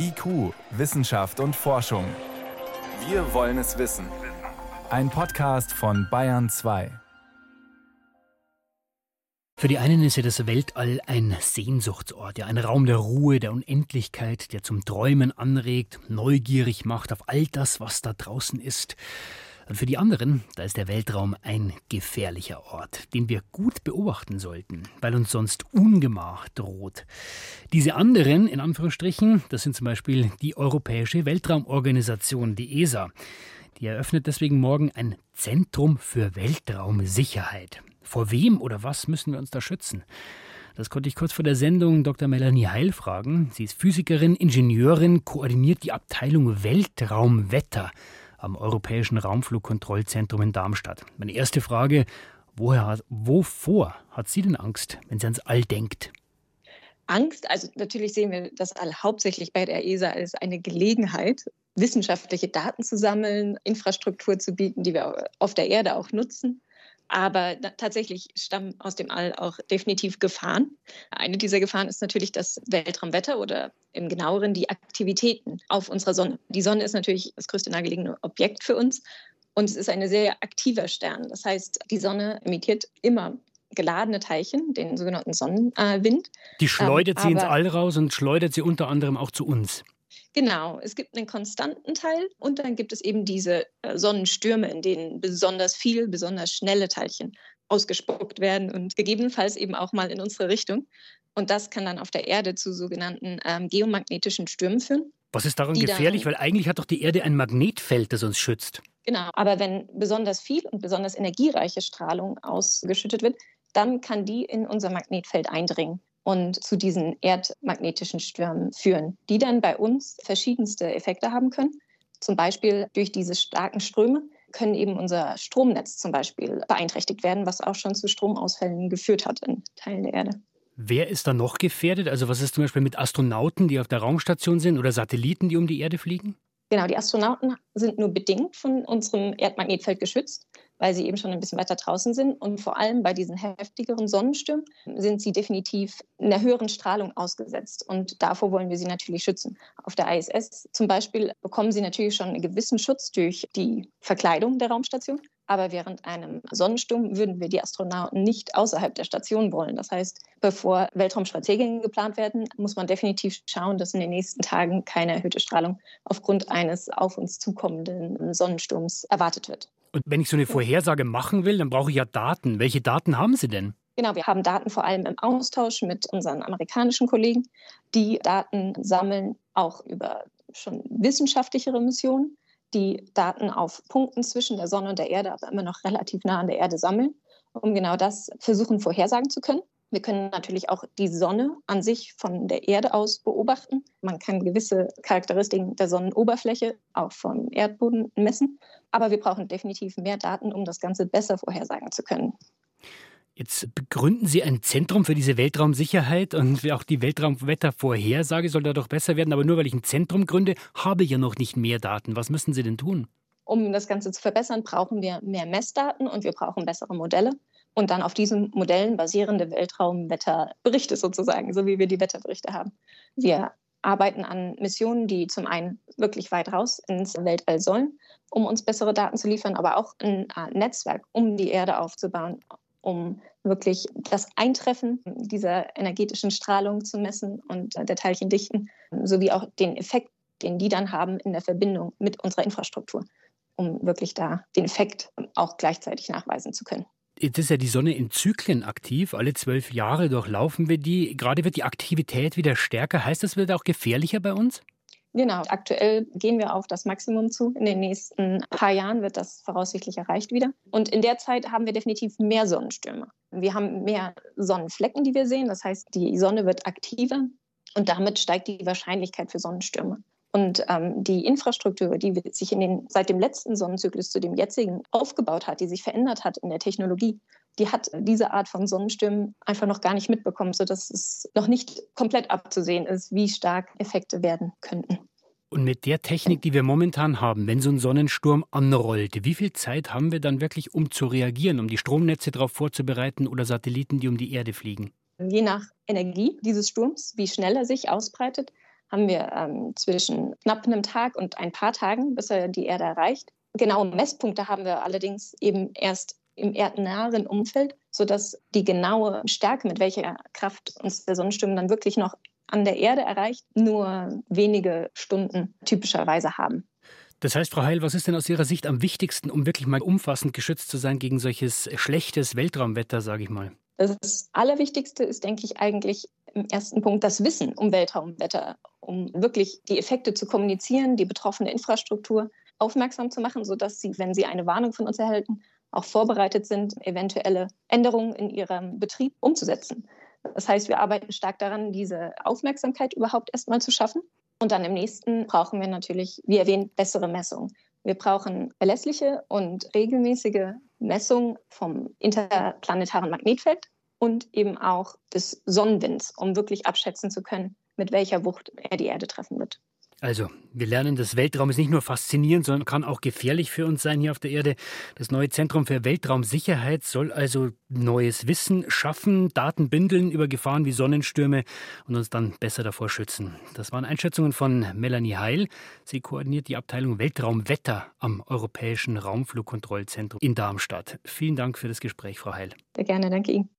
IQ, Wissenschaft und Forschung. Wir wollen es wissen. Ein Podcast von Bayern 2. Für die einen ist ja das Weltall ein Sehnsuchtsort, ja ein Raum der Ruhe, der Unendlichkeit, der zum Träumen anregt, neugierig macht auf all das, was da draußen ist. Und für die anderen, da ist der Weltraum ein gefährlicher Ort, den wir gut beobachten sollten, weil uns sonst Ungemach droht. Diese anderen, in Anführungsstrichen, das sind zum Beispiel die Europäische Weltraumorganisation, die ESA. Die eröffnet deswegen morgen ein Zentrum für Weltraumsicherheit. Vor wem oder was müssen wir uns da schützen? Das konnte ich kurz vor der Sendung Dr. Melanie Heil fragen. Sie ist Physikerin, Ingenieurin, koordiniert die Abteilung Weltraumwetter am Europäischen Raumflugkontrollzentrum in Darmstadt. Meine erste Frage, woher, wovor hat sie denn Angst, wenn sie ans All denkt? Angst, also natürlich sehen wir das All hauptsächlich bei der ESA als eine Gelegenheit, wissenschaftliche Daten zu sammeln, Infrastruktur zu bieten, die wir auf der Erde auch nutzen. Aber tatsächlich stammen aus dem All auch definitiv Gefahren. Eine dieser Gefahren ist natürlich das Weltraumwetter oder im genaueren die Aktivitäten auf unserer Sonne. Die Sonne ist natürlich das größte nahegelegene Objekt für uns und es ist ein sehr aktiver Stern. Das heißt, die Sonne emittiert immer geladene Teilchen, den sogenannten Sonnenwind. Die schleudert ähm, sie ins All raus und schleudert sie unter anderem auch zu uns. Genau, es gibt einen konstanten Teil und dann gibt es eben diese äh, Sonnenstürme, in denen besonders viel, besonders schnelle Teilchen ausgespuckt werden und gegebenenfalls eben auch mal in unsere Richtung. Und das kann dann auf der Erde zu sogenannten ähm, geomagnetischen Stürmen führen. Was ist daran gefährlich? Weil eigentlich hat doch die Erde ein Magnetfeld, das uns schützt. Genau, aber wenn besonders viel und besonders energiereiche Strahlung ausgeschüttet wird, dann kann die in unser Magnetfeld eindringen und zu diesen erdmagnetischen Stürmen führen, die dann bei uns verschiedenste Effekte haben können. Zum Beispiel durch diese starken Ströme können eben unser Stromnetz zum Beispiel beeinträchtigt werden, was auch schon zu Stromausfällen geführt hat in Teilen der Erde. Wer ist da noch gefährdet? Also was ist zum Beispiel mit Astronauten, die auf der Raumstation sind oder Satelliten, die um die Erde fliegen? Genau, die Astronauten sind nur bedingt von unserem Erdmagnetfeld geschützt weil sie eben schon ein bisschen weiter draußen sind. Und vor allem bei diesen heftigeren Sonnenstürmen sind sie definitiv einer höheren Strahlung ausgesetzt. Und davor wollen wir sie natürlich schützen. Auf der ISS zum Beispiel bekommen sie natürlich schon einen gewissen Schutz durch die Verkleidung der Raumstation. Aber während einem Sonnensturm würden wir die Astronauten nicht außerhalb der Station wollen. Das heißt, bevor Weltraumspaziergänge geplant werden, muss man definitiv schauen, dass in den nächsten Tagen keine erhöhte Strahlung aufgrund eines auf uns zukommenden Sonnensturms erwartet wird. Und wenn ich so eine Vorhersage machen will, dann brauche ich ja Daten. Welche Daten haben Sie denn? Genau, wir haben Daten vor allem im Austausch mit unseren amerikanischen Kollegen, die Daten sammeln, auch über schon wissenschaftlichere Missionen, die Daten auf Punkten zwischen der Sonne und der Erde, aber immer noch relativ nah an der Erde sammeln, um genau das versuchen vorhersagen zu können. Wir können natürlich auch die Sonne an sich von der Erde aus beobachten. Man kann gewisse Charakteristiken der Sonnenoberfläche auch vom Erdboden messen. Aber wir brauchen definitiv mehr Daten, um das Ganze besser vorhersagen zu können. Jetzt begründen Sie ein Zentrum für diese Weltraumsicherheit und auch die Weltraumwettervorhersage soll da doch besser werden. Aber nur weil ich ein Zentrum gründe, habe ich ja noch nicht mehr Daten. Was müssen Sie denn tun? Um das Ganze zu verbessern, brauchen wir mehr Messdaten und wir brauchen bessere Modelle und dann auf diesen Modellen basierende Weltraumwetterberichte sozusagen, so wie wir die Wetterberichte haben. Wir arbeiten an Missionen, die zum einen wirklich weit raus ins Weltall sollen, um uns bessere Daten zu liefern, aber auch ein Netzwerk, um die Erde aufzubauen, um wirklich das Eintreffen dieser energetischen Strahlung zu messen und der Teilchendichten, sowie auch den Effekt, den die dann haben in der Verbindung mit unserer Infrastruktur, um wirklich da den Effekt auch gleichzeitig nachweisen zu können. Jetzt ist ja die Sonne in Zyklen aktiv. Alle zwölf Jahre durchlaufen wir die. Gerade wird die Aktivität wieder stärker. Heißt das, wird auch gefährlicher bei uns? Genau, aktuell gehen wir auf das Maximum zu. In den nächsten paar Jahren wird das voraussichtlich erreicht wieder. Und in der Zeit haben wir definitiv mehr Sonnenstürme. Wir haben mehr Sonnenflecken, die wir sehen. Das heißt, die Sonne wird aktiver und damit steigt die Wahrscheinlichkeit für Sonnenstürme. Und ähm, die Infrastruktur, die sich den, seit dem letzten Sonnenzyklus zu dem jetzigen aufgebaut hat, die sich verändert hat in der Technologie, die hat diese Art von Sonnenstürmen einfach noch gar nicht mitbekommen, sodass es noch nicht komplett abzusehen ist, wie stark Effekte werden könnten. Und mit der Technik, die wir momentan haben, wenn so ein Sonnensturm anrollt, wie viel Zeit haben wir dann wirklich, um zu reagieren, um die Stromnetze darauf vorzubereiten oder Satelliten, die um die Erde fliegen? Je nach Energie dieses Sturms, wie schnell er sich ausbreitet, haben wir ähm, zwischen knapp einem Tag und ein paar Tagen, bis er die Erde erreicht. Genaue Messpunkte haben wir allerdings eben erst im erdnahen Umfeld, sodass die genaue Stärke, mit welcher Kraft uns der Sonnensturm dann wirklich noch an der Erde erreicht, nur wenige Stunden typischerweise haben. Das heißt, Frau Heil, was ist denn aus Ihrer Sicht am wichtigsten, um wirklich mal umfassend geschützt zu sein gegen solches schlechtes Weltraumwetter, sage ich mal? Das Allerwichtigste ist, denke ich, eigentlich im ersten Punkt das Wissen um Weltraumwetter, um wirklich die Effekte zu kommunizieren, die betroffene Infrastruktur aufmerksam zu machen, sodass sie, wenn sie eine Warnung von uns erhalten, auch vorbereitet sind, eventuelle Änderungen in ihrem Betrieb umzusetzen. Das heißt, wir arbeiten stark daran, diese Aufmerksamkeit überhaupt erstmal zu schaffen. Und dann im nächsten brauchen wir natürlich, wie erwähnt, bessere Messungen. Wir brauchen verlässliche und regelmäßige Messungen vom interplanetaren Magnetfeld und eben auch des Sonnenwinds, um wirklich abschätzen zu können, mit welcher Wucht er die Erde treffen wird. Also, wir lernen, das Weltraum ist nicht nur faszinierend, sondern kann auch gefährlich für uns sein hier auf der Erde. Das neue Zentrum für Weltraumsicherheit soll also neues Wissen schaffen, Daten bündeln über Gefahren wie Sonnenstürme und uns dann besser davor schützen. Das waren Einschätzungen von Melanie Heil. Sie koordiniert die Abteilung Weltraumwetter am Europäischen Raumflugkontrollzentrum in Darmstadt. Vielen Dank für das Gespräch, Frau Heil. Sehr gerne, danke Ihnen.